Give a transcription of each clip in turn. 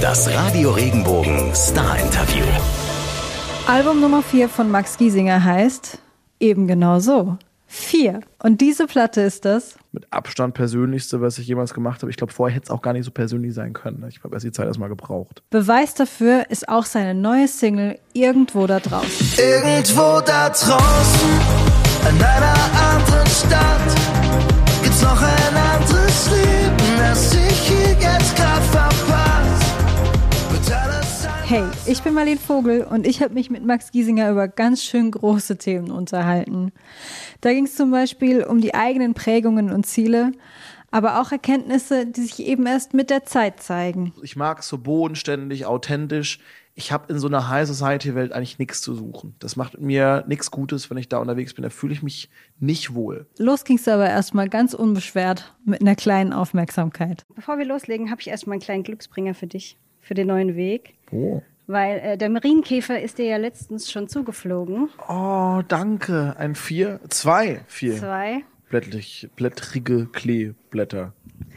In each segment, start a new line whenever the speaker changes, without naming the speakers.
Das Radio Regenbogen Star Interview.
Album Nummer 4 von Max Giesinger heißt eben genau so. 4. Und diese Platte ist das.
Mit Abstand persönlichste, was ich jemals gemacht habe. Ich glaube, vorher hätte es auch gar nicht so persönlich sein können. Ich habe erst die Zeit erstmal gebraucht.
Beweis dafür ist auch seine neue Single Irgendwo da draußen.
Irgendwo da draußen, in einer anderen Stadt, gibt's noch ein anderes Leben, das ich hier jetzt grad verpasst.
Hey, ich bin Marlene Vogel und ich habe mich mit Max Giesinger über ganz schön große Themen unterhalten. Da ging es zum Beispiel um die eigenen Prägungen und Ziele, aber auch Erkenntnisse, die sich eben erst mit der Zeit zeigen.
Ich mag es so bodenständig, authentisch. Ich habe in so einer High Society Welt eigentlich nichts zu suchen. Das macht mir nichts Gutes, wenn ich da unterwegs bin. Da fühle ich mich nicht wohl.
Los ging's aber erstmal ganz unbeschwert mit einer kleinen Aufmerksamkeit.
Bevor wir loslegen, habe ich erstmal einen kleinen Glücksbringer für dich, für den neuen Weg.
Oh.
Weil äh, der Marienkäfer ist dir ja letztens schon zugeflogen.
Oh, danke. Ein vier, zwei, vier.
Zwei.
Blättrig, blättrige Kleeblätter.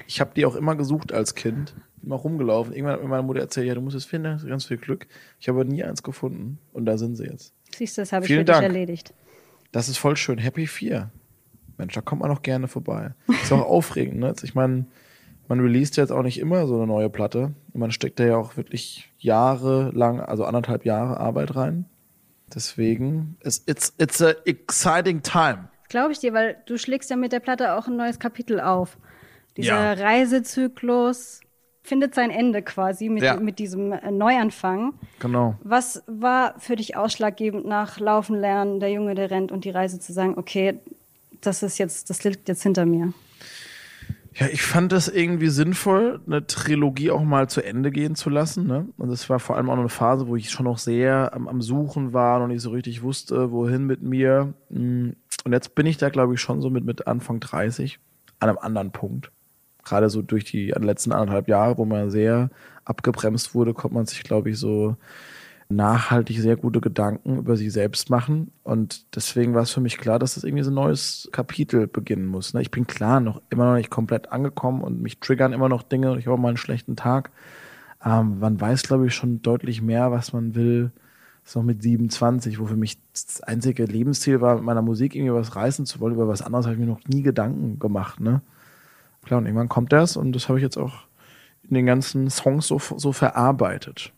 Ich habe die auch immer gesucht als Kind. Immer rumgelaufen. Irgendwann hat mir meine Mutter erzählt, ja, du musst es finden, hast ganz viel Glück. Ich habe aber nie eins gefunden. Und da sind sie jetzt.
Siehst du, das habe ich für dich
Dank.
erledigt.
Das ist voll schön. Happy 4. Mensch, da kommt man auch gerne vorbei. Ist auch aufregend, ne? Ich meine, man released ja jetzt auch nicht immer so eine neue Platte. Man steckt da ja auch wirklich jahrelang, also anderthalb Jahre Arbeit rein. Deswegen, it's, it's, it's a exciting time.
Glaube ich dir, weil du schlägst ja mit der Platte auch ein neues Kapitel auf. Dieser
Ja.
Reisezyklus findet sein Ende quasi mit,
Ja.
mit diesem äh, Neuanfang.
Genau.
Was war für dich ausschlaggebend nach Laufen lernen, der Junge, der rennt und die Reise zu sagen, okay, das ist jetzt, das liegt jetzt hinter mir?
Ja, ich fand das irgendwie sinnvoll, eine Trilogie auch mal zu Ende gehen zu lassen. Ne? Und es war vor allem auch noch eine Phase, wo ich schon noch sehr am, am Suchen war, noch nicht so richtig wusste, wohin mit mir. Mm, Und jetzt bin ich da, glaube ich, schon so mit, mit Anfang 30 an einem anderen Punkt. Gerade so durch die letzten anderthalb Jahre, wo man sehr abgebremst wurde, konnte man sich, glaube ich, so nachhaltig sehr gute Gedanken über sich selbst machen. Und deswegen war es für mich klar, dass das irgendwie so ein neues Kapitel beginnen muss. ne? Ich bin klar noch immer noch nicht komplett angekommen und mich triggern immer noch Dinge und ich habe auch mal einen schlechten Tag. Ähm, man weiß, glaube ich, schon deutlich mehr, was man will. Das ist noch mit 27, wo für mich das einzige Lebensziel war, mit meiner Musik irgendwie was reißen zu wollen. Über was anderes habe ich mir noch nie Gedanken gemacht. Ne? Klar, und irgendwann kommt das und das habe ich jetzt auch in den ganzen Songs so, so verarbeitet.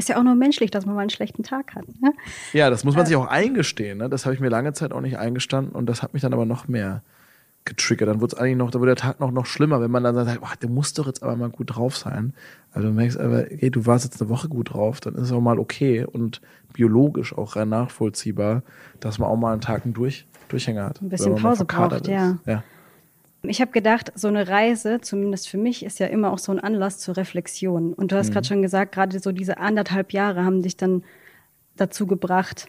Ist ja auch nur menschlich, dass man mal einen schlechten Tag hat. Ne?
Ja, das muss man sich auch eingestehen. Ne? Das habe ich mir lange Zeit auch nicht eingestanden und das hat mich dann aber noch mehr getriggert. Dann wurde es eigentlich noch, da wurde der Tag noch, noch schlimmer, wenn man dann sagt, oh, du musst doch jetzt aber mal gut drauf sein. Also du merkst aber, hey, du warst jetzt eine Woche gut drauf, dann ist es auch mal okay und biologisch auch rein nachvollziehbar, dass man auch mal einen Tag einen durch, Durchhänger hat.
Ein bisschen Pause braucht, ja.
ja.
Ich habe gedacht, so eine Reise, zumindest für mich, ist ja immer auch so ein Anlass zur Reflexion. Und du hast gerade schon gesagt, gerade so diese anderthalb Jahre haben dich dann dazu gebracht,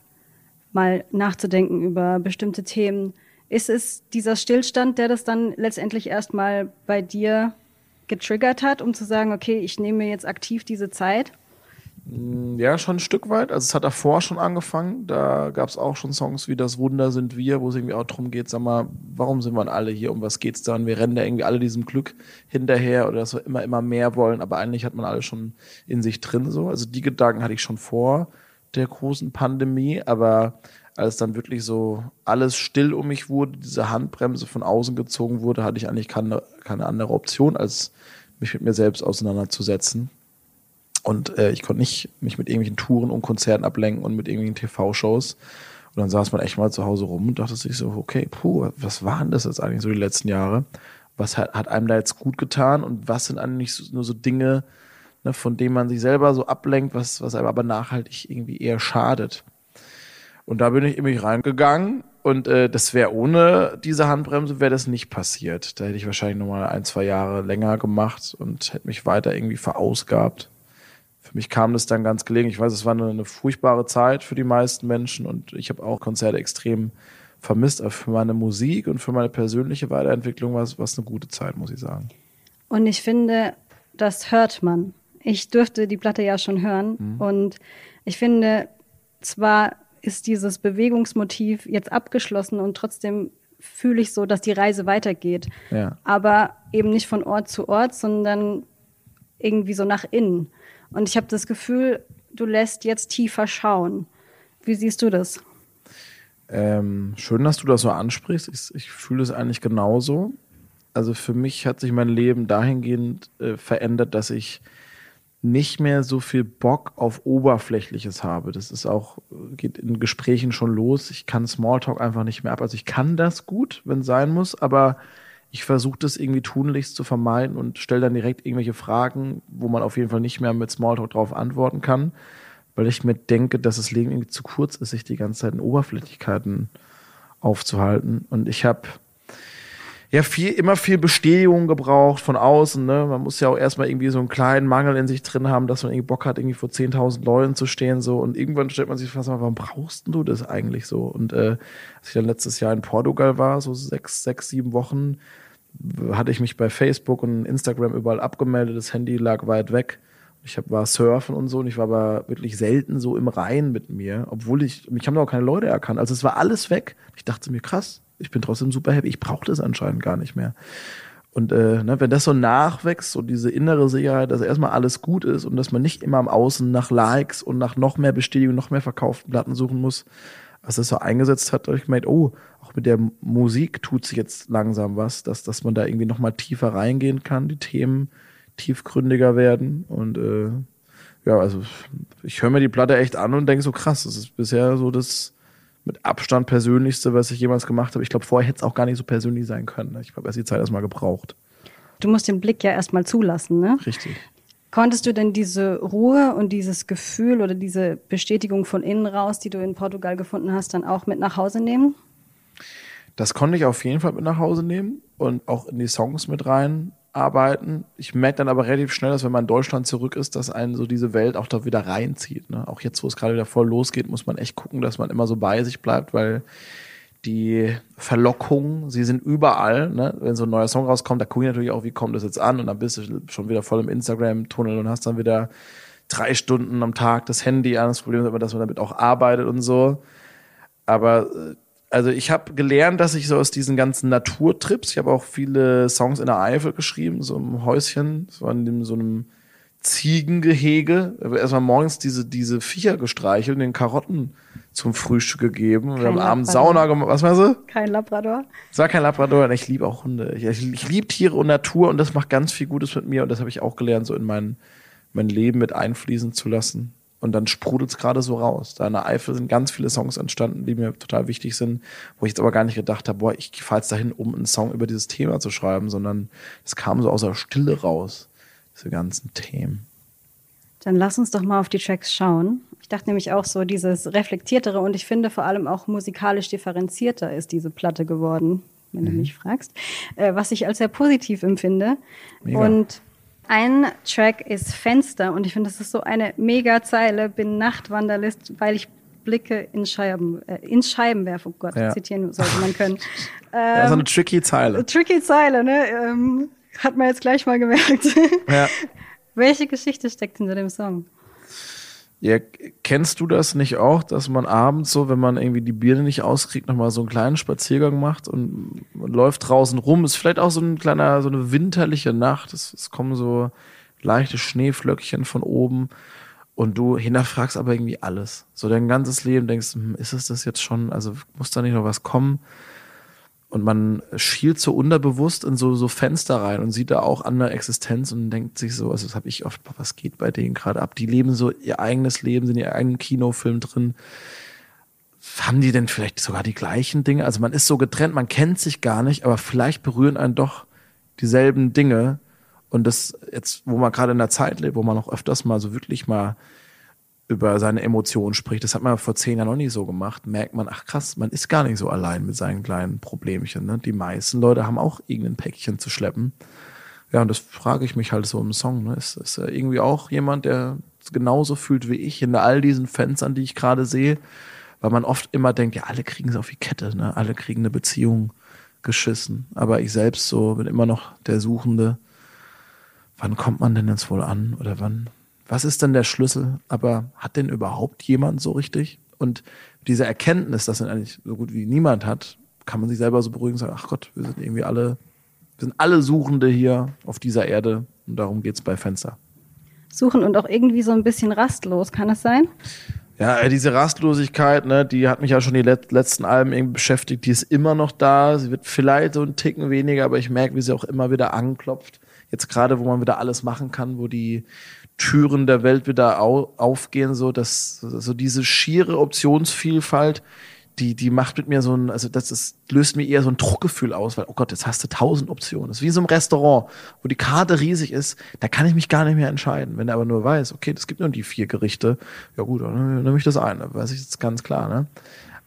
mal nachzudenken über bestimmte Themen. Ist es dieser Stillstand, der das dann letztendlich erstmal bei dir getriggert hat, um zu sagen, okay, ich nehme mir jetzt aktiv diese Zeit?
Ja, schon ein Stück weit. Also es hat davor schon angefangen. Da gab es auch schon Songs wie Das Wunder sind wir, wo es irgendwie auch darum geht, sag mal, warum sind wir alle hier? Um was geht's da? Und wir rennen da irgendwie alle diesem Glück hinterher oder dass wir immer, immer mehr wollen, aber eigentlich hat man alles schon in sich drin so. Also die Gedanken hatte ich schon vor der großen Pandemie, aber als dann wirklich so alles still um mich wurde, diese Handbremse von außen gezogen wurde, hatte ich eigentlich keine, keine andere Option, als mich mit mir selbst auseinanderzusetzen. Und äh, ich konnte nicht mich mit irgendwelchen Touren und Konzerten ablenken und mit irgendwelchen TV-Shows. Und dann saß man echt mal zu Hause rum und dachte sich so, okay, puh, was waren das jetzt eigentlich so die letzten Jahre? Was hat, hat einem da jetzt gut getan und was sind eigentlich so, nur so Dinge, ne, von denen man sich selber so ablenkt, was, was einem aber nachhaltig irgendwie eher schadet? Und da bin ich mich reingegangen und äh, das wäre ohne diese Handbremse wäre das nicht passiert. Da hätte ich wahrscheinlich noch mal ein, zwei Jahre länger gemacht und hätte mich weiter irgendwie verausgabt. Für mich kam das dann ganz gelegen. Ich weiß, es war eine, eine furchtbare Zeit für die meisten Menschen und ich habe auch Konzerte extrem vermisst. Aber für meine Musik und für meine persönliche Weiterentwicklung war es war es eine gute Zeit, muss ich sagen.
Und ich finde, das hört man. Ich durfte die Platte ja schon hören. Und ich finde, zwar ist dieses Bewegungsmotiv jetzt abgeschlossen und trotzdem fühle ich so, dass die Reise weitergeht.
Ja.
Aber eben nicht von Ort zu Ort, sondern irgendwie so nach innen. Und ich habe das Gefühl, du lässt jetzt tiefer schauen. Wie siehst du das?
Ähm, schön, dass du das so ansprichst. Ich, ich fühle es eigentlich genauso. Also für mich hat sich mein Leben dahingehend äh, verändert, dass ich nicht mehr so viel Bock auf Oberflächliches habe. Das ist auch, geht in Gesprächen schon los. Ich kann Smalltalk einfach nicht mehr ab. Also ich kann das gut, wenn es sein muss, aber ich versuche das irgendwie tunlichst zu vermeiden und stelle dann direkt irgendwelche Fragen, wo man auf jeden Fall nicht mehr mit Smalltalk drauf antworten kann, weil ich mir denke, dass das Leben irgendwie zu kurz ist, sich die ganze Zeit in Oberflächlichkeiten aufzuhalten. Und ich habe ja viel, immer viel Bestätigung gebraucht von außen. Ne? Man muss ja auch erstmal irgendwie so einen kleinen Mangel in sich drin haben, dass man irgendwie Bock hat, irgendwie vor 10.000 Leuten zu stehen. so Und irgendwann stellt man sich fast mal, warum brauchst du das eigentlich so? Und äh, als ich dann letztes Jahr in Portugal war, so sechs, sechs, sieben Wochen, hatte ich mich bei Facebook und Instagram überall abgemeldet. Das Handy lag weit weg. Ich hab, war surfen und so und ich war aber wirklich selten so im Rein mit mir, obwohl ich, mich haben auch keine Leute erkannt. Also es war alles weg. Ich dachte mir, krass, ich bin trotzdem super happy. Ich brauche das anscheinend gar nicht mehr. Und äh, ne, wenn das so nachwächst, so diese innere Sicherheit, dass erstmal alles gut ist und dass man nicht immer am Außen nach Likes und nach noch mehr Bestätigung, noch mehr verkauften Platten suchen muss, als das so eingesetzt hat, habe ich gemerkt, oh, auch mit der Musik tut sich jetzt langsam was, dass, dass man da irgendwie noch mal tiefer reingehen kann, die Themen tiefgründiger werden und äh, ja, also ich höre mir die Platte echt an und denke so krass, das ist bisher so das mit Abstand persönlichste, was ich jemals gemacht habe. Ich glaube, vorher hätte es auch gar nicht so persönlich sein können. Ich habe erst die Zeit erstmal gebraucht.
Du musst den Blick ja erstmal zulassen, ne?
Richtig.
Konntest du denn diese Ruhe und dieses Gefühl oder diese Bestätigung von innen raus, die du in Portugal gefunden hast, dann auch mit nach Hause nehmen?
Das konnte ich auf jeden Fall mit nach Hause nehmen und auch in die Songs mit rein arbeiten. Ich merke dann aber relativ schnell, dass wenn man in Deutschland zurück ist, dass einen so diese Welt auch da wieder reinzieht. Ne? Auch jetzt, wo es gerade wieder voll losgeht, muss man echt gucken, dass man immer so bei sich bleibt, weil die Verlockungen, sie sind überall. Ne? Wenn so ein neuer Song rauskommt, da gucke ich natürlich auch, wie kommt das jetzt an und dann bist du schon wieder voll im Instagram-Tunnel und hast dann wieder drei Stunden am Tag das Handy an. Das Problem ist aber, dass man damit auch arbeitet und so. Aber äh, also ich habe gelernt, dass ich so aus diesen ganzen Naturtrips, ich habe auch viele Songs in der Eifel geschrieben, so im Häuschen, so an dem, so einem Ziegengehege. Erstmal morgens diese, diese Viecher gestreichelt, den Karotten zum Frühstück gegeben. Kein wir haben abends Sauna gemacht. Was meinst du?
Kein Labrador.
Es war kein Labrador. Ich liebe auch Hunde. Ich, ich, ich liebe Tiere und Natur und das macht ganz viel Gutes mit mir und das habe ich auch gelernt, so in mein, mein Leben mit einfließen zu lassen. Und dann sprudelt es gerade so raus. Da in der Eifel sind ganz viele Songs entstanden, die mir total wichtig sind, wo ich jetzt aber gar nicht gedacht habe, boah, ich fahre jetzt dahin, um einen Song über dieses Thema zu schreiben, sondern es kam so aus der Stille raus, diese ganzen Themen.
Dann lass uns doch mal auf die Tracks schauen. Ich dachte nämlich auch so, dieses reflektiertere und ich finde vor allem auch musikalisch differenzierter ist diese Platte geworden, wenn mhm. du mich fragst, äh, was ich als sehr positiv empfinde. Mega. Und ein Track ist Fenster und ich finde, das ist so eine mega Zeile. Bin Nachtwanderlist, weil ich Blicke in Scheiben, äh, in Scheiben werfe. Oh Gott, ja. zitieren sollte man können.
Ähm, ja, so eine tricky Zeile.
Tricky Zeile, ne? Ähm, hat man jetzt gleich mal gemerkt. Ja. Welche Geschichte steckt hinter dem Song?
Ja, kennst du das nicht auch, dass man abends so, wenn man irgendwie die Birne nicht auskriegt, nochmal so einen kleinen Spaziergang macht und man läuft draußen rum? Ist vielleicht auch so ein kleiner, so eine winterliche Nacht. Es, es kommen so leichte Schneeflöckchen von oben und du hinterfragst aber irgendwie alles. So dein ganzes Leben denkst, hm, ist es das jetzt schon? Also muss da nicht noch was kommen? Und man schielt so unterbewusst in so, so Fenster rein und sieht da auch andere Existenz und denkt sich so, also das habe ich oft, was geht bei denen gerade ab? Die leben so ihr eigenes Leben, sind in ihr eigenen Kinofilm drin. Haben die denn vielleicht sogar die gleichen Dinge? Also man ist so getrennt, man kennt sich gar nicht, aber vielleicht berühren einen doch dieselben Dinge. Und das jetzt, wo man gerade in der Zeit lebt, wo man auch öfters mal so wirklich mal über seine Emotionen spricht. Das hat man vor zehn Jahren noch nicht so gemacht. Merkt man, ach krass, man ist gar nicht so allein mit seinen kleinen Problemchen. Ne? Die meisten Leute haben auch irgendein Päckchen zu schleppen. Ja, und das frage ich mich halt so im Song. Ne? Ist, ist irgendwie auch jemand, der genauso fühlt wie ich in all diesen Fenstern, die ich gerade sehe? Weil man oft immer denkt, ja, alle kriegen es auf die Kette, ne? alle kriegen eine Beziehung geschissen. Aber ich selbst so bin immer noch der Suchende. Wann kommt man denn jetzt wohl an? Oder wann, was ist denn der Schlüssel? Aber hat denn überhaupt jemand so richtig? Und diese Erkenntnis, dass er eigentlich so gut wie niemand hat, kann man sich selber so beruhigen und sagen, ach Gott, wir sind irgendwie alle, wir sind alle Suchende hier auf dieser Erde und darum geht's bei Fenster.
suchen und auch irgendwie so ein bisschen rastlos. Kann es sein?
Ja, äh, diese Rastlosigkeit, ne, die hat mich ja schon die let letzten Alben irgendwie beschäftigt. Die ist immer noch da. Sie wird vielleicht so einen Ticken weniger, aber ich merke, wie sie auch immer wieder anklopft. Jetzt gerade, wo man wieder alles machen kann, wo die Türen der Welt wieder au aufgehen, so dass so diese schiere Optionsvielfalt, die, die macht mit mir so ein, also das ist, löst mir eher so ein Druckgefühl aus, weil, oh Gott, jetzt hast du tausend Optionen. Das ist wie so ein Restaurant, wo die Karte riesig ist, da kann ich mich gar nicht mehr entscheiden. Wenn er aber nur weiß, okay, es gibt nur die vier Gerichte, ja gut, dann nehme ich das eine, weiß ich jetzt ganz klar, ne?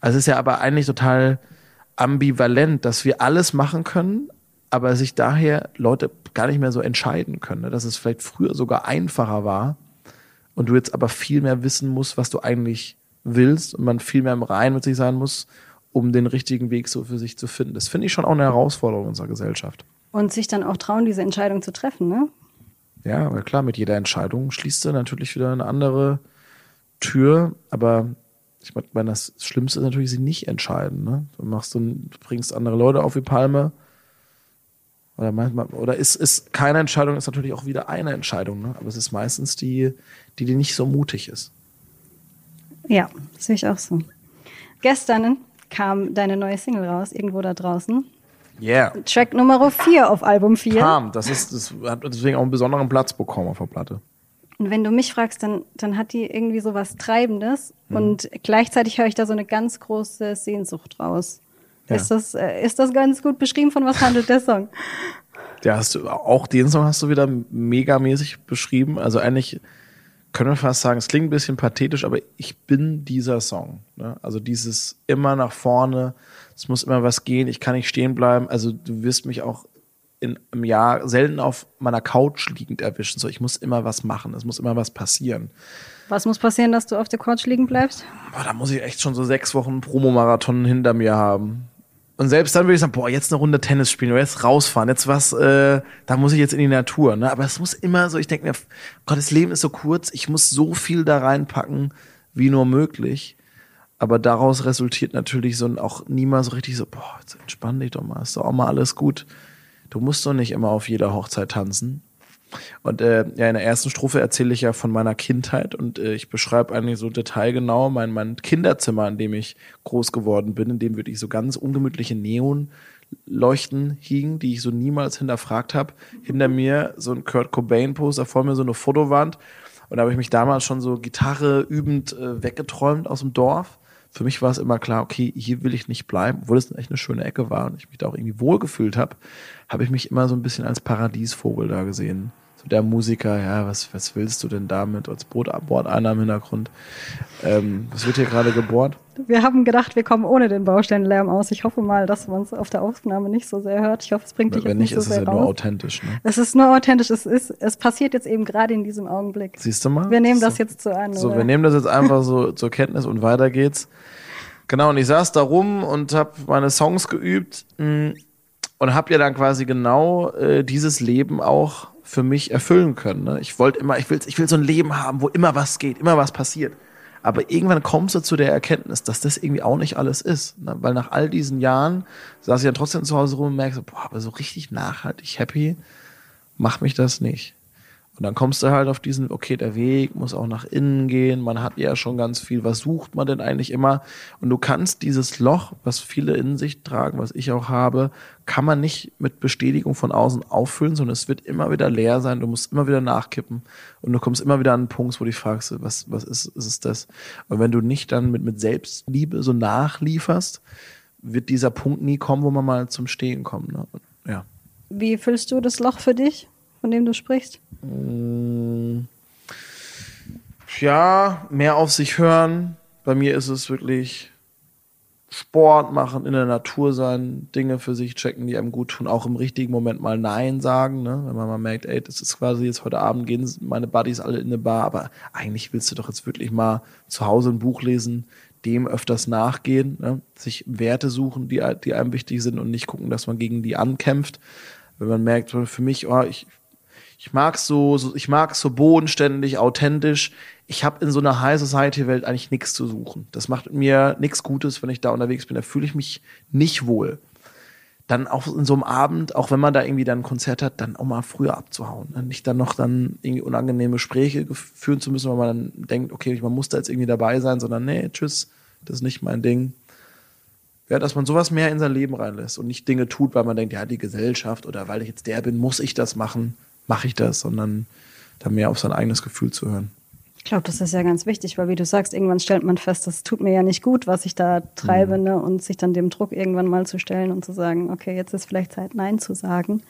Also es ist ja aber eigentlich total ambivalent, dass wir alles machen können, aber sich daher Leute gar nicht mehr so entscheiden können, ne? dass es vielleicht früher sogar einfacher war und du jetzt aber viel mehr wissen musst, was du eigentlich willst und man viel mehr im Reinen mit sich sein muss, um den richtigen Weg so für sich zu finden. Das finde ich schon auch eine Herausforderung unserer Gesellschaft.
Und sich dann auch trauen, diese Entscheidung zu treffen, ne?
Ja, weil klar, mit jeder Entscheidung schließt du natürlich wieder eine andere Tür, aber ich meine, das Schlimmste ist natürlich, sie nicht entscheiden. Ne? Du machst du bringst andere Leute auf die Palme. Oder manchmal, oder ist, ist keine Entscheidung, ist natürlich auch wieder eine Entscheidung, ne? Aber es ist meistens die, die, die nicht so mutig ist.
Ja, sehe ich auch so. Gestern kam deine neue Single raus, irgendwo da draußen.
Yeah.
Track Nummer 4 auf Album 4.
Kam, das ist, das hat deswegen auch einen besonderen Platz bekommen auf der Platte.
Und wenn du mich fragst, dann, dann hat die irgendwie so was Treibendes und gleichzeitig höre ich da so eine ganz große Sehnsucht raus.
Ja.
Ist, das, äh, ist das ganz gut beschrieben? Von was handelt der Song?
Ja, hast du, auch den Song hast du wieder megamäßig beschrieben. Also eigentlich können wir fast sagen, es klingt ein bisschen pathetisch, aber ich bin dieser Song. Ne? Also dieses immer nach vorne, es muss immer was gehen, ich kann nicht stehen bleiben. Also du wirst mich auch in, im Jahr selten auf meiner Couch liegend erwischen. So, ich muss immer was machen, es muss immer was passieren.
Was muss passieren, dass du auf der Couch liegen bleibst?
Boah, da muss ich echt schon so sechs Wochen Promomarathon hinter mir haben. Und selbst dann würde ich sagen, boah, jetzt eine Runde Tennis spielen jetzt rausfahren, jetzt was, äh, da muss ich jetzt in die Natur. Ne? Aber es muss immer so, ich denke mir, Gott, das Leben ist so kurz, ich muss so viel da reinpacken, wie nur möglich. Aber daraus resultiert natürlich so ein auch niemals so richtig so, boah, jetzt entspann dich doch mal, ist doch auch mal alles gut. Du musst doch nicht immer auf jeder Hochzeit tanzen. Und äh, ja, in der ersten Strophe erzähle ich ja von meiner Kindheit und äh, ich beschreibe eigentlich so detailgenau mein, mein Kinderzimmer, in dem ich groß geworden bin, in dem wirklich so ganz ungemütliche Neonleuchten hingen, die ich so niemals hinterfragt habe. Hinter mir so ein Kurt Cobain-Poster, vor mir so eine Fotowand. Und da habe ich mich damals schon so Gitarre übend äh, weggeträumt aus dem Dorf. Für mich war es immer klar, okay, hier will ich nicht bleiben, obwohl es echt eine schöne Ecke war und ich mich da auch irgendwie wohlgefühlt habe, habe ich mich immer so ein bisschen als Paradiesvogel da gesehen. Der Musiker, ja, was, was willst du denn damit? Als Boot, Bordeiner im Hintergrund. Ähm, was wird hier gerade gebohrt?
Wir haben gedacht, wir kommen ohne den Baustellenlärm aus. Ich hoffe mal, dass man es auf der Aufnahme nicht so sehr hört. Ich hoffe, es bringt dich
Wenn
jetzt
nicht,
nicht so
ist es
sehr
ja
raus.
nur authentisch. Ne?
es ist nur authentisch. Es ist, es passiert jetzt eben gerade in diesem Augenblick.
Siehst du mal?
Wir nehmen
So.
das jetzt so an.
So,
oder?
wir nehmen das jetzt einfach so zur Kenntnis und weiter geht's. Genau, und ich saß da rum und habe meine Songs geübt mh, und habe ja dann quasi genau äh, dieses Leben auch für mich erfüllen können. Ne? Ich wollte immer, ich will, ich will so ein Leben haben, wo immer was geht, immer was passiert. Aber irgendwann kommst du zu der Erkenntnis, dass das irgendwie auch nicht alles ist. Ne? Weil nach all diesen Jahren saß ich dann trotzdem zu Hause rum und merkst, boah, aber so richtig nachhaltig happy macht mich das nicht. Und dann kommst du halt auf diesen, okay, der Weg muss auch nach innen gehen, man hat ja schon ganz viel, was sucht man denn eigentlich immer? Und du kannst dieses Loch, was viele in sich tragen, was ich auch habe, kann man nicht mit Bestätigung von außen auffüllen, sondern es wird immer wieder leer sein, du musst immer wieder nachkippen und du kommst immer wieder an einen Punkt, wo du dich fragst, was, was ist, ist es das? Und wenn du nicht dann mit, mit Selbstliebe so nachlieferst, wird dieser Punkt nie kommen, wo man mal zum Stehen kommt. Ne? Ja.
Wie füllst du das Loch für dich, von dem du sprichst?
ja, mehr auf sich hören. Bei mir ist es wirklich Sport machen, in der Natur sein, Dinge für sich checken, die einem gut tun, auch im richtigen Moment mal Nein sagen, ne? wenn man mal merkt, ey, das ist quasi jetzt heute Abend gehen meine Buddies alle in eine Bar, aber eigentlich willst du doch jetzt wirklich mal zu Hause ein Buch lesen, dem öfters nachgehen, ne? sich Werte suchen, die, die einem wichtig sind und nicht gucken, dass man gegen die ankämpft. Wenn man merkt, für mich, oh, ich, ich mag so, so ich mag so bodenständig, authentisch. Ich habe in so einer High Society Welt eigentlich nichts zu suchen. Das macht mir nichts Gutes, wenn ich da unterwegs bin. Da fühle ich mich nicht wohl. dann auch in so einem Abend, auch wenn man da irgendwie dann ein Konzert hat, dann auch mal früher abzuhauen. Ne? Nicht dann noch dann irgendwie unangenehme Gespräche führen zu müssen, weil man dann denkt, okay, man muss da jetzt irgendwie dabei sein, sondern nee, tschüss, das ist nicht mein Ding. Ja, dass man sowas mehr in sein Leben reinlässt und nicht Dinge tut, weil man denkt, ja, die Gesellschaft oder weil ich jetzt der bin, muss ich das machen, mache ich das, sondern da mehr auf sein eigenes Gefühl zu hören.
Ich glaube, das ist ja ganz wichtig, weil wie du sagst, irgendwann stellt man fest, das tut mir ja nicht gut, was ich da treibe, mhm. ne? und sich dann dem Druck irgendwann mal zu stellen und zu sagen, okay, jetzt ist vielleicht Zeit, Nein zu sagen.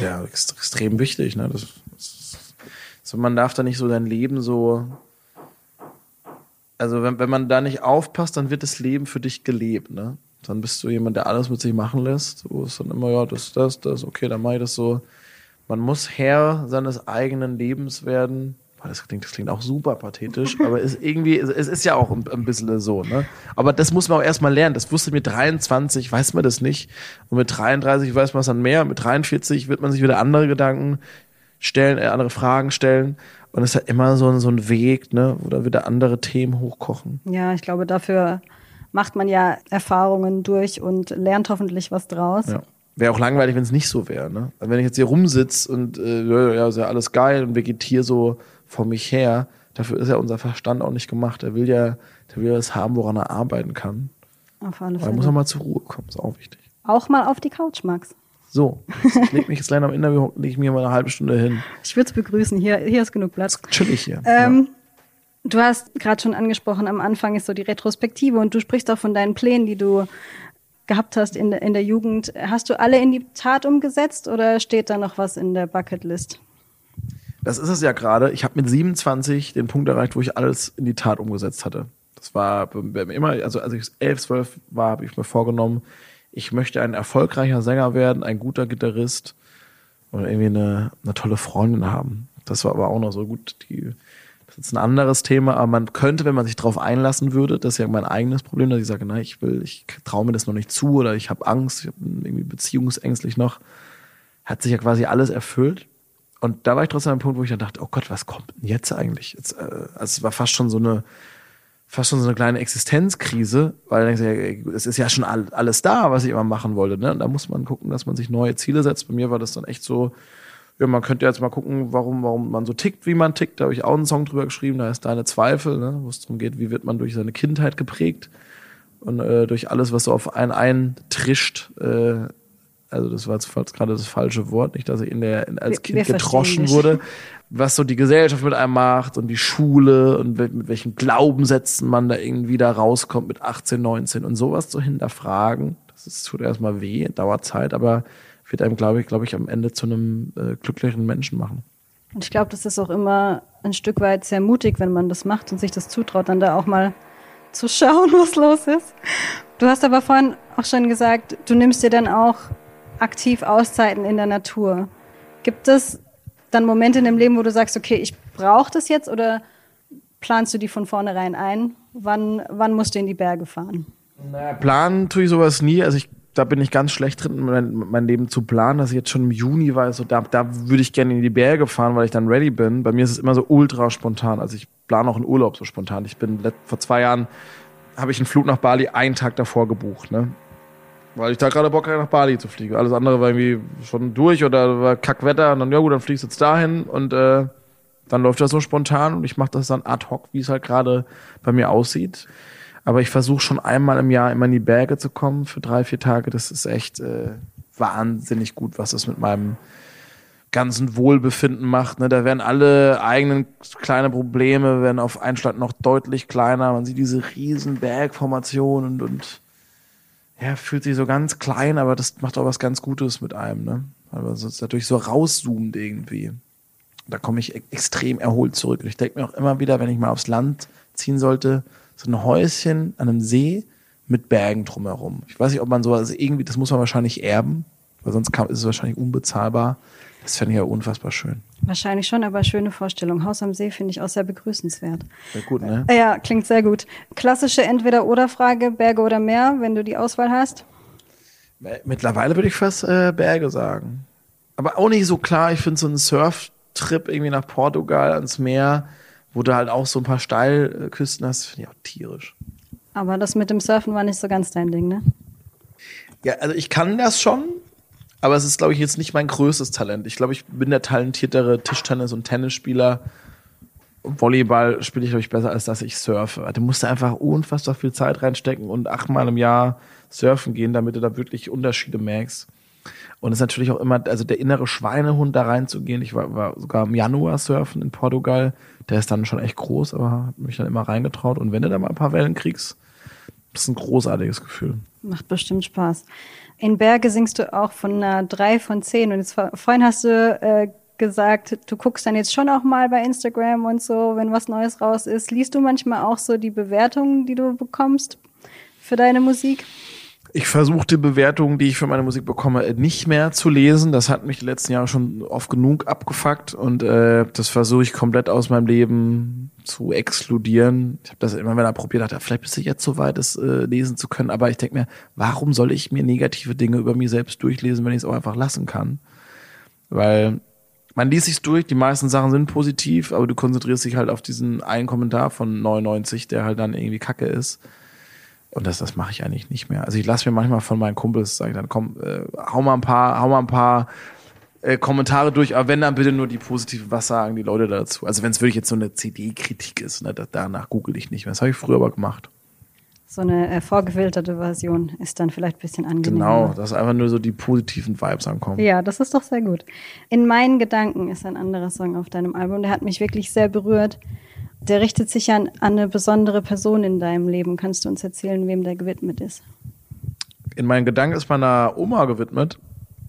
Ja, extrem wichtig. Ne? Das, das, so, man darf da nicht so dein Leben so. Also, wenn, wenn man da nicht aufpasst, dann wird das Leben für dich gelebt. Ne? Dann bist du jemand, der alles mit sich machen lässt. Wo es dann immer, ja, das, das, das, okay, dann mache ich das so. Man muss Herr seines eigenen Lebens werden das klingt, das klingt auch super pathetisch, aber ist irgendwie, es ist ja auch ein, ein bisschen so, ne? Aber das muss man auch erstmal lernen. Das wusste mit 23, weiß man das nicht. Und mit 33 weiß man es dann mehr. Mit 43 wird man sich wieder andere Gedanken stellen, äh, andere Fragen stellen. Und es ist ja immer so, so ein Weg, ne, wo da wieder andere Themen hochkochen.
Ja, ich glaube, dafür macht man ja Erfahrungen durch und lernt hoffentlich was draus.
Ja. Wäre auch langweilig, wenn es nicht so wäre. Ne? Also wenn ich jetzt hier rumsitze und äh, ja, ist ja alles geil und vegetiere so vor mich her. Dafür ist ja unser Verstand auch nicht gemacht. Er will ja, der will ja das haben, woran er arbeiten kann.
Auf alle Fälle.
Er muss auch mal zur Ruhe kommen, ist auch wichtig.
Auch mal auf die Couch, Max.
So, ich leg mich jetzt leider am Interview, leg ich mir mal eine halbe Stunde hin.
Ich würde es begrüßen, hier, hier ist genug Platz.
Chillig hier.
Ähm, ja. Du hast gerade schon angesprochen, am Anfang ist so die Retrospektive und du sprichst auch von deinen Plänen, die du gehabt hast in, in der Jugend. Hast du alle in die Tat umgesetzt oder steht da noch was in der Bucketlist?
Das ist es ja gerade. Ich habe mit 27 den Punkt erreicht, wo ich alles in die Tat umgesetzt hatte. Das war immer, also als ich 11, 12 war, habe ich mir vorgenommen, ich möchte ein erfolgreicher Sänger werden, ein guter Gitarrist und irgendwie eine, eine tolle Freundin haben. Das war aber auch noch so gut. Die, das ist ein anderes Thema, aber man könnte, wenn man sich darauf einlassen würde, das ist ja mein eigenes Problem, dass ich sage, nein, ich will, ich traue mir das noch nicht zu oder ich habe Angst, ich bin irgendwie beziehungsängstlich noch, hat sich ja quasi alles erfüllt. Und da war ich trotzdem an einem Punkt, wo ich dann dachte, oh Gott, was kommt denn jetzt eigentlich? Jetzt, äh, also es war fast schon so eine, fast schon so eine kleine Existenzkrise, weil ja, es ist ja schon alles da, was ich immer machen wollte. Ne? Und da muss man gucken, dass man sich neue Ziele setzt. Bei mir war das dann echt so, ja, man könnte jetzt mal gucken, warum, warum man so tickt, wie man tickt. Da habe ich auch einen Song drüber geschrieben, da heißt Deine Zweifel, ne? wo es darum geht, wie wird man durch seine Kindheit geprägt und äh, durch alles, was so auf einen eintrischt, äh, also das war jetzt gerade das falsche Wort, nicht, dass ich in der, als wir, Kind getroschen wurde, was so die Gesellschaft mit einem macht und die Schule und mit welchen Glaubenssätzen man da irgendwie da rauskommt mit 18, 19 und sowas zu hinterfragen. Das ist, tut erstmal weh, dauert Zeit, aber wird einem, glaube ich, glaube ich, am Ende zu einem äh, glücklichen Menschen machen.
Und ich glaube, das ist auch immer ein Stück weit sehr mutig, wenn man das macht und sich das zutraut, dann da auch mal zu schauen, was los ist. Du hast aber vorhin auch schon gesagt, du nimmst dir dann auch aktiv Auszeiten in der Natur. Gibt es dann Momente in dem Leben, wo du sagst, okay, ich brauche das jetzt oder planst du die von vornherein ein? Wann, wann musst du in die Berge fahren?
Naja, planen tue ich sowas nie. Also ich, da bin ich ganz schlecht drin, mein, mein Leben zu planen, dass ich jetzt schon im Juni weiß, so da, da würde ich gerne in die Berge fahren, weil ich dann ready bin. Bei mir ist es immer so ultra spontan. Also ich plane auch einen Urlaub so spontan. Ich bin vor zwei Jahren habe ich einen Flug nach Bali einen Tag davor gebucht. Ne? Weil ich da gerade Bock hatte, nach Bali zu fliegen. Alles andere war irgendwie schon durch oder war Kackwetter und dann, ja gut, dann fliegst du jetzt dahin und äh, dann läuft das so spontan und ich mache das dann ad hoc, wie es halt gerade bei mir aussieht. Aber ich versuche schon einmal im Jahr immer in die Berge zu kommen für drei, vier Tage. Das ist echt äh, wahnsinnig gut, was das mit meinem ganzen Wohlbefinden macht. Ne? Da werden alle eigenen kleine Probleme werden auf einen Schlag noch deutlich kleiner. Man sieht diese riesen Bergformationen und, und ja, fühlt sich so ganz klein, aber das macht auch was ganz Gutes mit einem, ne? Weil man es natürlich so rauszoomt irgendwie. Da komme ich e-, extrem erholt zurück. Und ich denke mir auch immer wieder, wenn ich mal aufs Land ziehen sollte, so ein Häuschen an einem See mit Bergen drumherum. Ich weiß nicht, ob man so, also irgendwie, das muss man wahrscheinlich erben, weil sonst kann, ist es wahrscheinlich unbezahlbar. Das fände ich ja unfassbar schön.
Wahrscheinlich schon, aber schöne Vorstellung. Haus am See finde ich auch sehr begrüßenswert.
Sehr gut, ne?
Ja, klingt sehr gut. Klassische Entweder-Oder-Frage, Berge oder Meer, wenn du die Auswahl hast?
Mittlerweile würde ich fast äh, Berge sagen. Aber auch nicht so klar. Ich finde so einen Surftrip irgendwie nach Portugal ans Meer, wo du halt auch so ein paar Steilküsten hast, finde ich auch tierisch.
Aber das mit dem Surfen war nicht so ganz dein Ding, ne?
Ja, also ich kann das schon, aber es ist, glaube ich, jetzt nicht mein größtes Talent. Ich glaube, ich bin der talentiertere Tischtennis- und Tennisspieler. Volleyball spiele ich, glaube ich, besser, als dass ich surfe. Du musst da einfach unfassbar viel Zeit reinstecken und achtmal im Jahr surfen gehen, damit du da wirklich Unterschiede merkst. Und es ist natürlich auch immer, also der innere Schweinehund da reinzugehen. Ich war, war sogar im Januar surfen in Portugal. Der ist dann schon echt groß, aber habe mich dann immer reingetraut. Und wenn du da mal ein paar Wellen kriegst, das ist ein großartiges Gefühl.
Macht bestimmt Spaß. In Berge singst du auch von einer 3 von 10. Und jetzt, vorhin hast du äh, gesagt, du guckst dann jetzt schon auch mal bei Instagram und so, wenn was Neues raus ist. Liest du manchmal auch so die Bewertungen, die du bekommst für deine Musik?
Ich versuche die Bewertungen, die ich für meine Musik bekomme, nicht mehr zu lesen. Das hat mich die letzten Jahre schon oft genug abgefuckt und äh, das versuche ich komplett aus meinem Leben zu exkludieren. Ich habe das immer wieder probiert, dachte, vielleicht bist du jetzt so weit, es äh, lesen zu können. Aber ich denke mir, warum soll ich mir negative Dinge über mich selbst durchlesen, wenn ich es auch einfach lassen kann? Weil man liest sich durch, die meisten Sachen sind positiv, aber du konzentrierst dich halt auf diesen einen Kommentar von 99, der halt dann irgendwie kacke ist. Und das, das mache ich eigentlich nicht mehr. Also ich lasse mir manchmal von meinen Kumpels sagen, dann komm, äh, hau mal ein paar, hau mal ein paar äh, Kommentare durch, aber wenn dann bitte nur die positiven, was sagen die Leute dazu? Also wenn es wirklich jetzt so eine CD-Kritik ist, ne, danach google ich nicht mehr. Das habe ich früher aber gemacht.
So eine äh, vorgefilterte Version ist dann vielleicht ein bisschen angenehmer.
Genau, dass einfach nur so die positiven Vibes ankommen.
Ja, das ist doch sehr gut. In meinen Gedanken ist ein anderer Song auf deinem Album, der hat mich wirklich sehr berührt. Der richtet sich an, an eine besondere Person in deinem Leben. Kannst du uns erzählen, wem der gewidmet ist?
In meinen Gedanken ist meiner Oma gewidmet,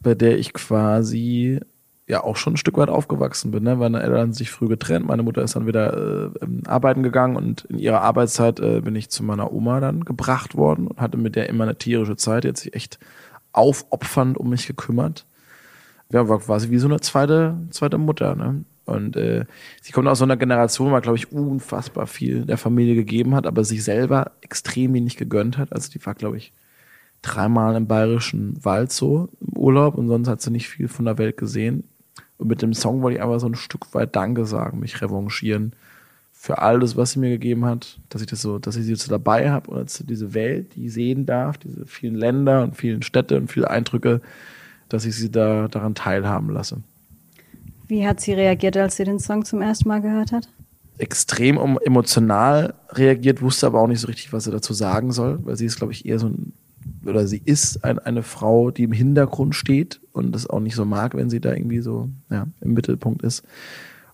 bei der ich quasi ja auch schon ein Stück weit aufgewachsen bin. Ne? Meine Eltern sich früh getrennt. Meine Mutter ist dann wieder äh, arbeiten gegangen und in ihrer Arbeitszeit äh, bin ich zu meiner Oma dann gebracht worden und hatte mit der immer eine tierische Zeit. Hat sich echt aufopfernd um mich gekümmert. Ja, war quasi wie so eine zweite, zweite Mutter. Ne? Und äh, sie kommt aus so einer Generation, wo man, glaube ich, unfassbar viel der Familie gegeben hat, aber sich selber extrem wenig gegönnt hat. Also die war, glaube ich, dreimal im bayerischen Wald so im Urlaub und sonst hat sie nicht viel von der Welt gesehen. Und mit dem Song wollte ich einfach so ein Stück weit Danke sagen, mich revanchieren für alles, was sie mir gegeben hat, dass ich das so, dass ich sie so dabei habe und diese Welt, die ich sehen darf, diese vielen Länder und vielen Städte und viele Eindrücke, dass ich sie da daran teilhaben lasse.
Wie hat sie reagiert, als sie den Song zum ersten Mal gehört hat?
Extrem emotional reagiert, wusste aber auch nicht so richtig, was sie dazu sagen soll, weil sie ist, glaube ich, eher so ein, oder sie ist ein, eine Frau, die im Hintergrund steht und das auch nicht so mag, wenn sie da irgendwie so ja, im Mittelpunkt ist.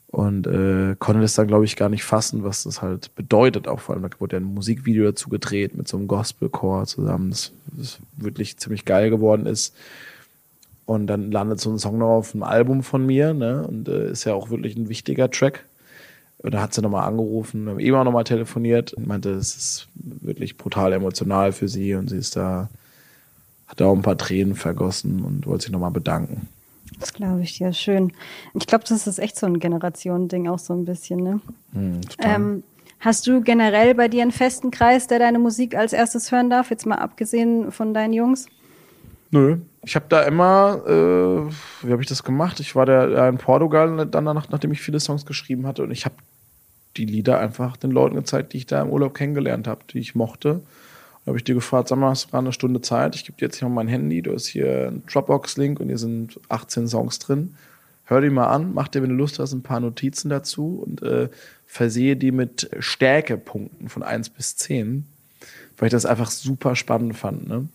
Und äh, konnte das dann, glaube ich, gar nicht fassen, was das halt bedeutet. Auch vor allem, da wurde ja ein Musikvideo dazu gedreht mit so einem Gospelchor zusammen, das, das wirklich ziemlich geil geworden ist. Und dann landet so ein Song noch auf einem Album von mir, ne? Und äh, ist ja auch wirklich ein wichtiger Track. Und da hat sie nochmal angerufen, wir haben eben auch nochmal telefoniert und meinte, es ist wirklich brutal emotional für sie und sie ist da, hat da auch ein paar Tränen vergossen und wollte sich nochmal bedanken.
Das glaube ich, ja, schön. Ich glaube, das ist echt so ein Generationending auch so ein bisschen, ne?
Hm,
ähm, hast du generell bei dir einen festen Kreis, der deine Musik als erstes hören darf, jetzt mal abgesehen von deinen Jungs?
Nö. Ich habe da immer, äh, wie habe ich das gemacht? Ich war da in Portugal dann danach, nachdem ich viele Songs geschrieben hatte und ich habe die Lieder einfach den Leuten gezeigt, die ich da im Urlaub kennengelernt habe, die ich mochte. Da habe ich dir gefragt, sag mal, hast du gerade eine Stunde Zeit? Ich gebe dir jetzt hier mal mein Handy, du hast hier einen Dropbox-Link und hier sind 18 Songs drin. Hör die mal an, mach dir, wenn du Lust hast, ein paar Notizen dazu und äh, versehe die mit Stärkepunkten von 1 bis 10, weil ich das einfach super spannend fand. Ne?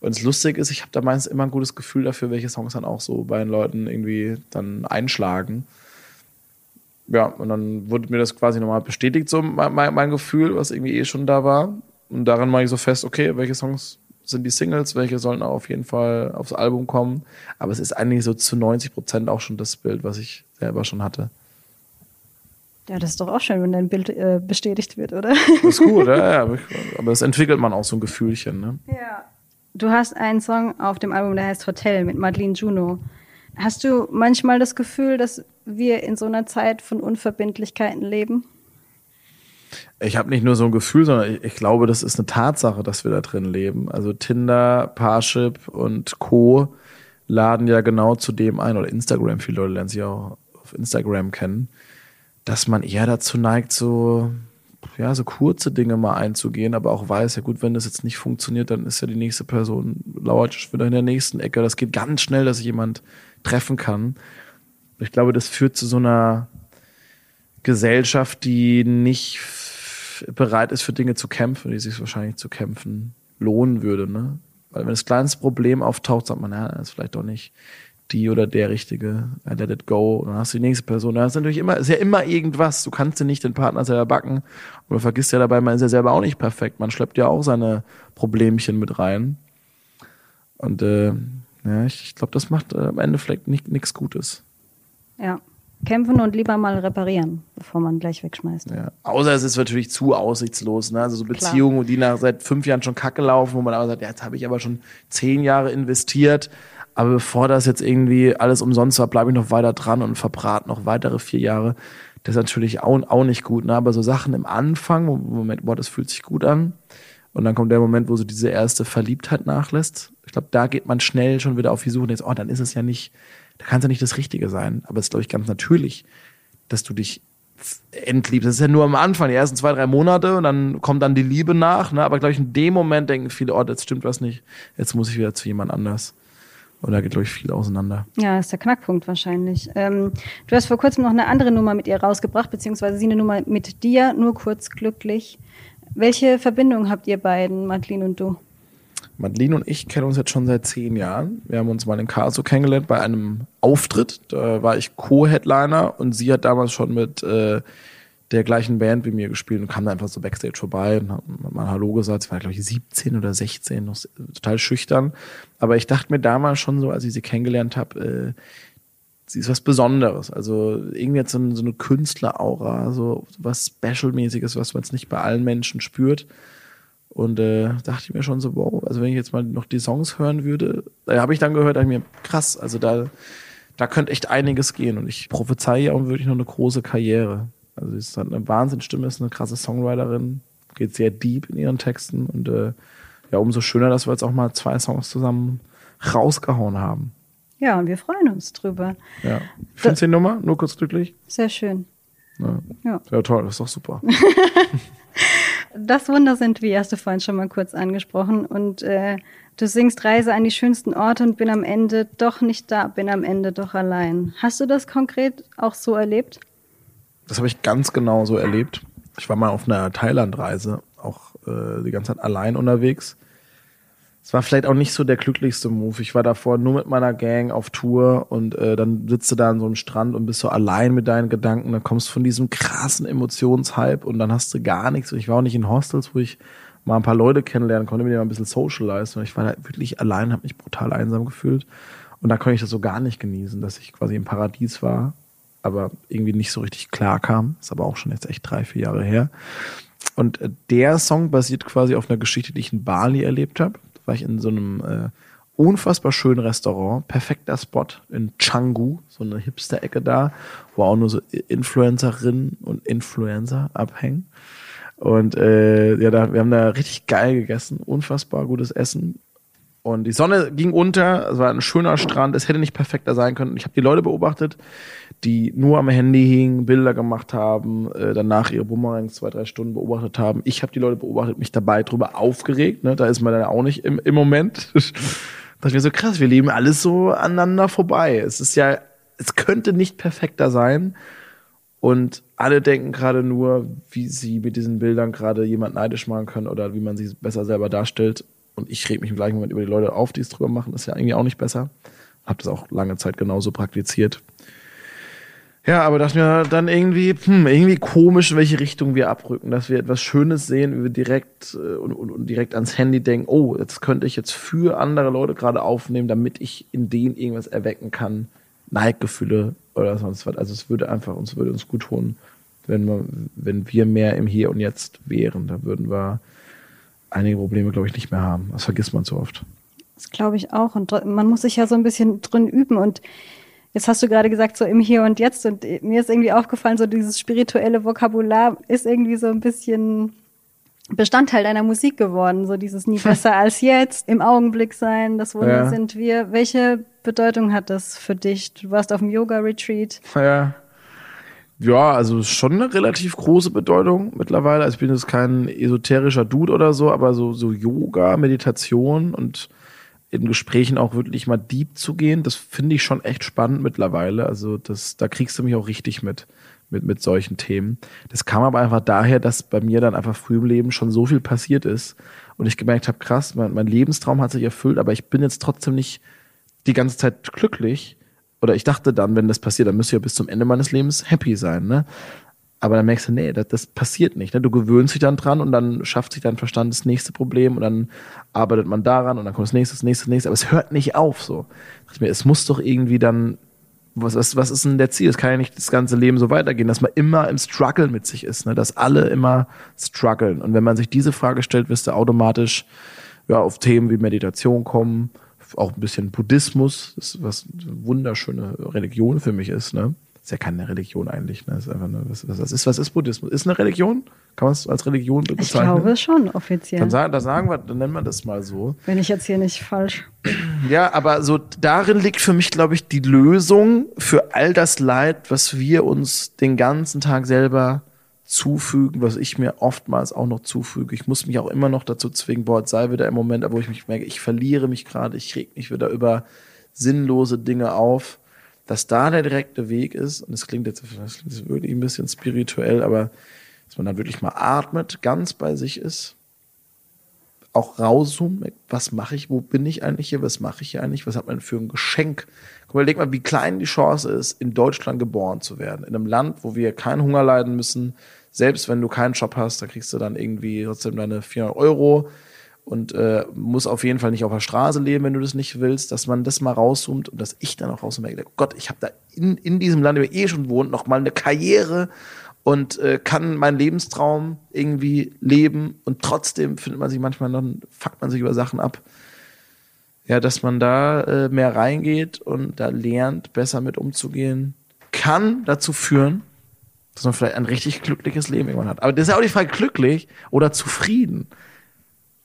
Und das Lustige ist, ich habe da meistens immer ein gutes Gefühl dafür, welche Songs dann auch so bei den Leuten irgendwie dann einschlagen. Ja, und dann wurde mir das quasi nochmal bestätigt, so mein, mein Gefühl, was irgendwie eh schon da war. Und daran mache ich so fest, okay, welche Songs sind die Singles, welche sollen auf jeden Fall aufs Album kommen. Aber es ist eigentlich so zu 90 Prozent auch schon das Bild, was ich selber schon hatte.
Ja, das ist doch auch schön, wenn dein Bild äh, bestätigt wird, oder?
Das ist gut, ja, ja. Aber das entwickelt man auch so ein Gefühlchen, ne?
Ja. Du hast einen Song auf dem Album, der heißt Hotel mit Madeline Juno. Hast du manchmal das Gefühl, dass wir in so einer Zeit von Unverbindlichkeiten leben?
Ich habe nicht nur so ein Gefühl, sondern ich, ich, glaube, das ist eine Tatsache, dass wir da drin leben. Also Tinder, Parship und Co. laden ja genau zu dem ein, oder Instagram, viele Leute lernen sich auch auf Instagram kennen, dass man eher dazu neigt, so ja, so kurze Dinge mal einzugehen, aber auch weiß, ja gut, wenn das jetzt nicht funktioniert, dann ist ja die nächste Person lauert wieder in der nächsten Ecke. Das geht ganz schnell, dass ich jemand treffen kann. Ich glaube, das führt zu so einer Gesellschaft, die nicht bereit ist, für Dinge zu kämpfen, die sich wahrscheinlich zu kämpfen lohnen würde. Ne? Weil wenn das kleinste Problem auftaucht, sagt man, ja, das ist vielleicht doch nicht die oder der Richtige, I let it go. Und dann hast du die nächste Person. Da ist natürlich immer, ist ja immer irgendwas. Du kannst dir nicht den Partner selber backen. Und du vergisst ja dabei, man ist ja selber auch nicht perfekt. Man schleppt ja auch seine Problemchen mit rein. Und äh, ja, ich, ich glaube, das macht äh, am Ende vielleicht nichts Gutes.
Ja. Kämpfen und lieber mal reparieren, bevor man gleich wegschmeißt.
Ja. Außer es ist natürlich zu aussichtslos. Ne? Also so Beziehungen, Klar. die nach seit fünf Jahren schon kacke laufen, wo man aber sagt, ja, jetzt habe ich aber schon zehn Jahre investiert. Aber bevor das jetzt irgendwie alles umsonst war, bleibe ich noch weiter dran und verbrate noch weitere vier Jahre. Das ist natürlich auch, auch nicht gut. Ne? Aber so Sachen im Anfang, Moment, boah, das fühlt sich gut an. Und dann kommt der Moment, wo so diese erste Verliebtheit nachlässt. Ich glaube, da geht man schnell schon wieder auf die Suche und jetzt, oh, dann ist es ja nicht da kann es ja nicht das Richtige sein. Aber es ist, glaube ich, ganz natürlich, dass du dich entliebst. Das ist ja nur am Anfang, die ersten zwei, drei Monate und dann kommt dann die Liebe nach. Ne? Aber, glaube ich, in dem Moment denken viele, oh, jetzt stimmt was nicht, jetzt muss ich wieder zu jemand anders. Und da geht, glaube ich, viel auseinander.
Ja, ist der Knackpunkt wahrscheinlich. Ähm, du hast vor kurzem noch eine andere Nummer mit ihr rausgebracht, beziehungsweise sie eine Nummer mit dir, nur kurz glücklich. Welche Verbindung habt ihr beiden, Madeline und du?
Madeline und ich kennen uns jetzt schon seit zehn Jahren. Wir haben uns mal in Karlsruhe kennengelernt bei einem Auftritt. Da war ich Co-Headliner und sie hat damals schon mit äh, der gleichen Band wie mir gespielt und kam da einfach so Backstage vorbei und hat mal Hallo gesagt. Sie war, glaube ich, 17 oder 16, noch total schüchtern. Aber ich dachte mir damals schon so, als ich sie kennengelernt habe, äh, sie ist was Besonderes. Also irgendwie hat so, eine, so eine Künstleraura, so was Special-mäßiges, was man jetzt nicht bei allen Menschen spürt. Und äh, dachte ich mir schon so, wow, also wenn ich jetzt mal noch die Songs hören würde, da habe ich dann gehört, dachte ich mir, krass, also da, da könnte echt einiges gehen. Und ich prophezeie ja wirklich noch eine große Karriere. Also sie ist halt eine Wahnsinnsstimme, ist eine krasse Songwriterin, geht sehr deep in ihren Texten und äh, ja, umso schöner, dass wir jetzt auch mal zwei Songs zusammen rausgehauen haben.
Ja, und wir freuen uns drüber.
Ja. Findest du die Nummer? Nur kurz glücklich?
Sehr schön.
Ja. ja. ja toll, das ist doch super.
Das Wunder sind wir, hast du vorhin schon mal kurz angesprochen. Und äh, du singst Reise an die schönsten Orte und bin am Ende doch nicht da, bin am Ende doch allein. Hast du das konkret auch so erlebt?
Das habe ich ganz genau so erlebt. Ich war mal auf einer Thailandreise, auch äh, die ganze Zeit allein unterwegs es war vielleicht auch nicht so der glücklichste Move. Ich war davor nur mit meiner Gang auf Tour und äh, dann sitzt du da an so einem Strand und bist so allein mit deinen Gedanken. Dann kommst du von diesem krassen Emotionshype und dann hast du gar nichts. Ich war auch nicht in Hostels, wo ich mal ein paar Leute kennenlernen konnte, mit denen ein bisschen socialize. Und ich war da wirklich allein, habe mich brutal einsam gefühlt. Und da konnte ich das so gar nicht genießen, dass ich quasi im Paradies war, aber irgendwie nicht so richtig klar kam. Ist aber auch schon jetzt echt drei, vier Jahre her. Und äh, der Song basiert quasi auf einer Geschichte, die ich in Bali erlebt habe war ich in so einem äh, unfassbar schönen Restaurant, perfekter Spot in Canggu, so eine Hipster-Ecke da, wo auch nur so Influencerinnen und Influencer abhängen. Und äh, ja, da, wir haben da richtig geil gegessen, unfassbar gutes Essen. Und die Sonne ging unter, es war ein schöner Strand, es hätte nicht perfekter sein können. Ich habe die Leute beobachtet, die nur am Handy hingen, Bilder gemacht haben, äh, danach ihre Bumerangs zwei, drei Stunden beobachtet haben. Ich habe die Leute beobachtet, mich dabei drüber aufgeregt. Ne? Da ist man dann auch nicht im, im Moment. ist mir so krass, wir leben alles so aneinander vorbei. Es ist ja, es könnte nicht perfekter sein. Und alle denken gerade nur, wie sie mit diesen Bildern gerade jemand neidisch machen können oder wie man sich besser selber darstellt. Und ich reg mich im gleichen Moment über die Leute auf, die es drüber machen. Ist ja irgendwie auch nicht besser. Hab das auch lange Zeit genauso praktiziert. Ja, aber dachte mir dann irgendwie, hm, irgendwie komisch, in welche Richtung wir abrücken, dass wir etwas Schönes sehen, wie wir direkt äh, und, und, und direkt ans Handy denken, oh, jetzt könnte ich jetzt für andere Leute gerade aufnehmen, damit ich in denen irgendwas erwecken kann, Neidgefühle oder sonst was. Also es würde einfach uns würde uns gut tun, wenn wir, wenn wir mehr im Hier und Jetzt wären. Da würden wir einige Probleme, glaube ich, nicht mehr haben. Das vergisst man so oft.
Das glaube ich auch. Und man muss sich ja so ein bisschen drin üben und Jetzt hast du gerade gesagt, so im Hier und Jetzt. Und mir ist irgendwie aufgefallen, so dieses spirituelle Vokabular ist irgendwie so ein bisschen Bestandteil deiner Musik geworden. So dieses nie besser als jetzt, im Augenblick sein, das Wunder ja. sind wir. Welche Bedeutung hat das für dich? Du warst auf dem Yoga-Retreat.
Ja. Ja, also schon eine relativ große Bedeutung mittlerweile. Also ich bin jetzt kein esoterischer Dude oder so, aber so, so Yoga, Meditation und in Gesprächen auch wirklich mal deep zu gehen, das finde ich schon echt spannend mittlerweile. Also das, da kriegst du mich auch richtig mit, mit, mit solchen Themen. Das kam aber einfach daher, dass bei mir dann einfach früh im Leben schon so viel passiert ist und ich gemerkt habe, krass, mein, mein Lebenstraum hat sich erfüllt, aber ich bin jetzt trotzdem nicht die ganze Zeit glücklich. Oder ich dachte dann, wenn das passiert, dann müsste ich ja bis zum Ende meines Lebens happy sein, ne? Aber dann merkst du, nee, das, das passiert nicht. Ne? Du gewöhnst dich dann dran und dann schafft sich dein Verstand das nächste Problem und dann arbeitet man daran und dann kommt das nächste, das nächste, das nächste. Aber es hört nicht auf so. Da dachte mir, es muss doch irgendwie dann, was, was, was ist denn der Ziel? Es kann ja nicht das ganze Leben so weitergehen, dass man immer im Struggle mit sich ist, ne? dass alle immer strugglen. Und wenn man sich diese Frage stellt, wirst du automatisch ja, auf Themen wie Meditation kommen, auch ein bisschen Buddhismus, das, was eine wunderschöne Religion für mich ist, ne? Ist ja keine Religion eigentlich, ne? Ist einfach nur, was, was, ist, was ist Buddhismus? Ist eine Religion? Kann man es als Religion bezeichnen?
Ich glaube schon, offiziell.
Dann sagen, da sagen wir, dann nennen wir das mal so.
Wenn ich jetzt hier nicht falsch.
Ja, aber so darin liegt für mich, glaube ich, die Lösung für all das Leid, was wir uns den ganzen Tag selber zufügen, was ich mir oftmals auch noch zufüge. Ich muss mich auch immer noch dazu zwingen, boah, jetzt sei wieder im Moment, wo ich mich merke, ich verliere mich gerade, ich reg mich wieder über sinnlose Dinge auf, dass da der direkte Weg ist, und es klingt jetzt das klingt wirklich ein bisschen spirituell, aber dass man dann wirklich mal atmet, ganz bei sich ist, auch rauszoomt, was mache ich, wo bin ich eigentlich hier, was mache ich hier eigentlich, was hat man für ein Geschenk? Guck mal, überleg mal, wie klein die Chance ist, in Deutschland geboren zu werden, in einem Land, wo wir keinen Hunger leiden müssen, selbst wenn du keinen Job hast, da kriegst du dann irgendwie trotzdem deine 400 Euro und äh, muss auf jeden Fall nicht auf der Straße leben, wenn du das nicht willst, dass man das mal rauszoomt und dass ich dann auch rauszoome, oh Gott, ich habe da in, in diesem Land, wo ich eh schon wohnt, noch mal eine Karriere und äh, kann meinen Lebenstraum irgendwie leben und trotzdem findet man sich manchmal noch, fuckt man sich über Sachen ab. Ja, dass man da äh, mehr reingeht und da lernt, besser mit umzugehen, kann dazu führen, dass man vielleicht ein richtig glückliches Leben irgendwann hat. Aber das ist ja auch die Frage, glücklich oder zufrieden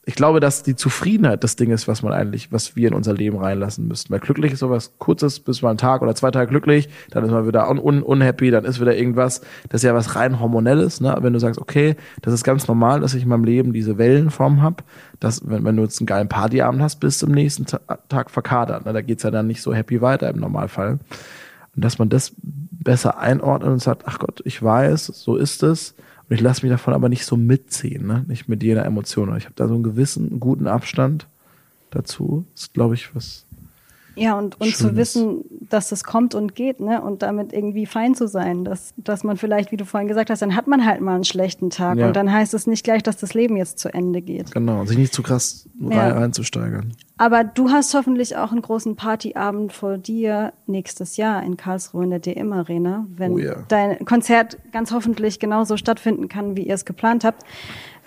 ich glaube, dass die Zufriedenheit das Ding ist, was man eigentlich, was wir in unser Leben reinlassen müssten. Weil glücklich ist sowas kurzes, bis mal ein Tag oder zwei Tage glücklich, dann ist man wieder un, un unhappy, dann ist wieder irgendwas. Das ist ja was rein hormonelles, ne? Wenn du sagst, okay, das ist ganz normal, dass ich in meinem Leben diese Wellenform hab, dass wenn, wenn du jetzt einen geilen Partyabend hast, bis zum nächsten Ta Tag verkadert. Ne? Da geht's ja dann nicht so happy weiter im Normalfall. Und dass man das besser einordnet und sagt, ach Gott, ich weiß, so ist es und ich lasse mich davon aber nicht so mitziehen, ne? nicht mit jeder Emotion. Ich habe da so einen gewissen, guten Abstand dazu. Das ist, glaube ich, was.
Ja, und, und zu wissen, dass es kommt und geht, ne? Und damit irgendwie fein zu sein. Dass, dass man vielleicht, wie du vorhin gesagt hast, dann hat man halt mal einen schlechten Tag. Ja. Und dann heißt es nicht gleich, dass das Leben jetzt zu Ende geht.
Genau, sich nicht zu krass ja. reinzusteigern.
Aber du hast hoffentlich auch einen großen Partyabend vor dir nächstes Jahr in Karlsruhe in der DM Arena, wenn oh ja. dein Konzert ganz hoffentlich genauso stattfinden kann, wie ihr es geplant habt.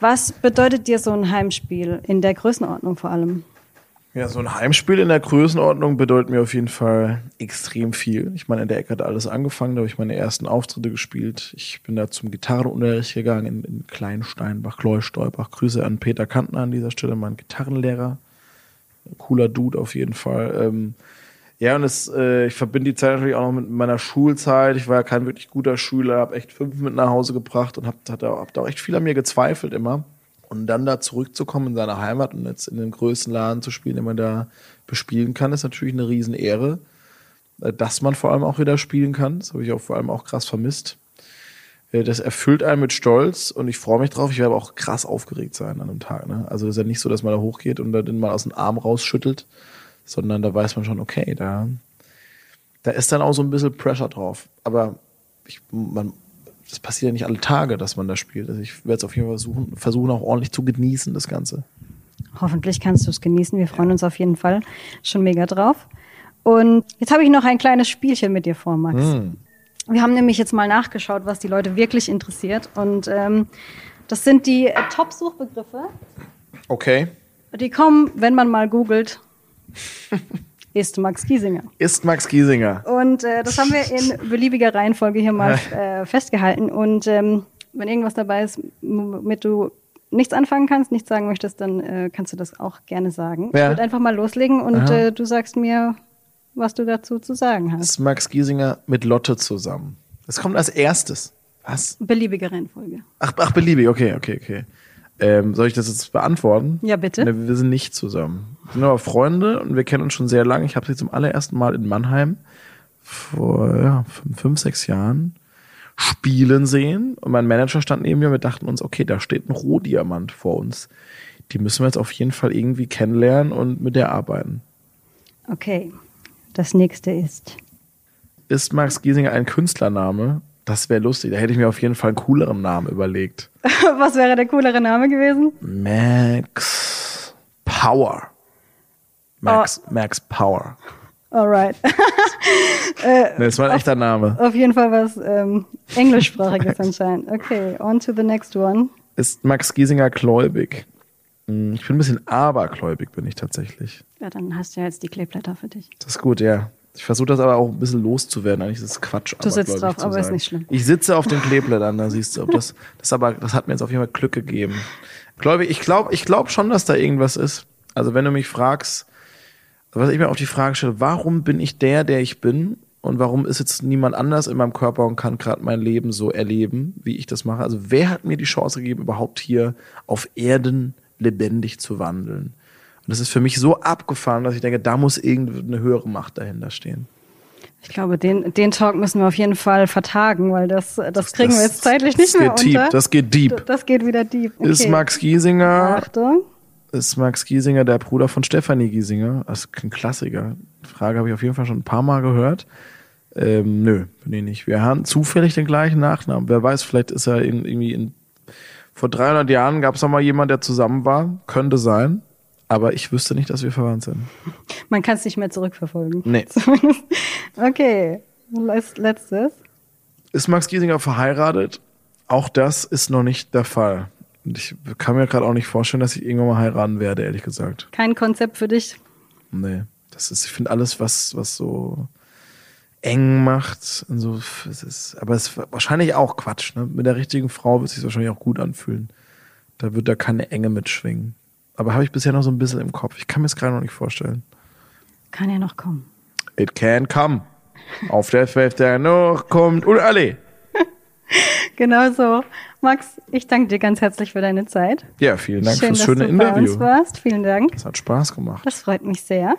Was bedeutet dir so ein Heimspiel in der Größenordnung vor allem?
Ja, so ein Heimspiel in der Größenordnung bedeutet mir auf jeden Fall extrem viel. Ich meine, in der Ecke hat alles angefangen, da habe ich meine ersten Auftritte gespielt. Ich bin da zum Gitarrenunterricht gegangen in, in Kleinsteinbach, Kleustolbach. Grüße an Peter Kantner an dieser Stelle, mein Gitarrenlehrer cooler Dude auf jeden Fall. Ähm, ja, und es, äh, ich verbinde die Zeit natürlich auch noch mit meiner Schulzeit. Ich war ja kein wirklich guter Schüler, habe echt fünf mit nach Hause gebracht und habe hab da, auch echt viel an mir gezweifelt immer. Und dann da zurückzukommen in seine Heimat und jetzt in den größten Laden zu spielen, den man da bespielen kann, ist natürlich eine Riesenehre. Äh, dass man vor allem auch wieder spielen kann, das habe ich auch vor allem auch krass vermisst. Äh, das erfüllt einen mit Stolz und ich freue mich drauf. Ich werde auch krass aufgeregt sein an einem Tag. Ne? Also ist ja nicht so, dass man da hochgeht und dann mal aus dem Arm rausschüttelt, sondern da weiß man schon, okay, da, da ist dann auch so ein bisschen Pressure drauf. Aber ich, man, das passiert ja nicht alle Tage, dass man da spielt. Also ich werde es auf jeden Fall versuchen, versuchen, auch ordentlich zu genießen, das Ganze.
Hoffentlich kannst du es genießen. Wir freuen uns auf jeden Fall schon mega drauf. Und jetzt habe ich noch ein kleines Spielchen mit dir vor, Max. Mm. Wir haben nämlich jetzt mal nachgeschaut, was die Leute wirklich interessiert. Und ähm, das sind die äh, Top-Suchbegriffe.
Okay.
Die kommen, wenn man mal googelt, ist Max Giesinger.
Ist Max Giesinger.
Und äh, das haben wir in beliebiger Reihenfolge hier mal äh, festgehalten. Und ähm, wenn irgendwas dabei ist, womit du nichts anfangen kannst, nichts sagen möchtest, dann äh, kannst du das auch gerne sagen. Ja. Ich würde einfach mal loslegen und äh, du sagst mir, was du dazu zu sagen hast.
Das ist Max Giesinger mit Lotte zusammen. Das kommt als erstes. Was?
Beliebige Reihenfolge.
Ach, ach beliebig, okay, okay, okay. Ähm, soll ich das jetzt beantworten?
Ja, bitte.
Ne, wir sind nicht zusammen. Wir sind aber Freunde und wir kennen uns schon sehr lange. Ich habe sie zum allerersten Mal in Mannheim vor ja, fünf, fünf, sechs Jahren spielen sehen. Und mein Manager stand neben mir und wir dachten uns, okay, da steht ein Rohdiamant vor uns. Die müssen wir jetzt auf jeden Fall irgendwie kennenlernen und mit der arbeiten.
Okay. Das nächste ist.
Ist Max Giesinger ein Künstlername? Das wäre lustig. Da hätte ich mir auf jeden Fall einen cooleren Namen überlegt.
Was wäre der coolere Name gewesen?
Max Power. Max,
Oh.
Max Power.
Alright.
Nee, das war ein echter Name.
Auf jeden Fall was ähm, Englischsprachiges anscheinend. Okay, on to the next one.
Ist Max Giesinger gläubig? Hm, Ich bin ein bisschen abergläubig, bin ich tatsächlich.
Ja, dann hast du ja jetzt die Kleeblätter für dich.
Das ist gut, ja. Ich versuche das aber auch ein bisschen loszuwerden. Eigentlich ist es Quatsch.
Du sitzt drauf, aber ist nicht schlimm.
Ich sitze auf den Kleeblättern, da siehst du. Ob das, das, aber, das hat mir jetzt auf jeden Fall Glück gegeben. Gläubig, ich glaube ich glaub schon, dass da irgendwas ist. Also wenn du mich fragst, was ich mir auch die Frage stelle, warum bin ich der, der ich bin? Und warum ist jetzt niemand anders in meinem Körper und kann gerade mein Leben so erleben, wie ich das mache? Also wer hat mir die Chance gegeben, überhaupt hier auf Erden lebendig zu wandeln? Und das ist für mich so abgefahren, dass ich denke, da muss irgendeine höhere Macht dahinter stehen.
Ich glaube, den, den Talk müssen wir auf jeden Fall vertagen, weil das, das kriegen wir jetzt zeitlich nicht
das
mehr
geht
unter.
Deep, das geht deep.
Das geht wieder deep. Okay.
Ist Max Giesinger,
Achtung.
Ist Max Giesinger der Bruder von Stefanie Giesinger? Das ist ein Klassiker. Die Frage habe ich auf jeden Fall schon ein paar Mal gehört. Ähm, nö, bin ich nicht. Wir haben zufällig den gleichen Nachnamen. Wer weiß, vielleicht ist er in, irgendwie in, vor 300 Jahren gab es noch mal jemand, der zusammen war. Könnte sein. Aber ich wüsste nicht, dass wir verwandt sind.
Man kann es nicht mehr zurückverfolgen.
Nee.
Zumindest. Okay, Letz- letztes.
Ist Max Giesinger verheiratet? Auch das ist noch nicht der Fall. Und ich kann mir gerade auch nicht vorstellen, dass ich irgendwann mal heiraten werde, ehrlich gesagt.
Kein Konzept für dich.
Nee. Das ist, ich finde alles, was, was so eng macht, und so, es ist, aber es ist wahrscheinlich auch Quatsch, ne? Mit der richtigen Frau wird es sich wahrscheinlich auch gut anfühlen. Da wird da keine Enge mitschwingen. Aber habe ich bisher noch so ein bisschen im Kopf. Ich kann mir es gerade noch nicht vorstellen.
Kann ja noch kommen.
It can come. Auf der Welt, der noch kommt. Und alle.
Genau so. Max, ich danke dir ganz herzlich für deine Zeit.
Ja, vielen Dank
Schön,
fürs
dass
schöne
du bei uns
Interview.
warst. Vielen Dank.
Es hat Spaß gemacht.
Das freut mich sehr.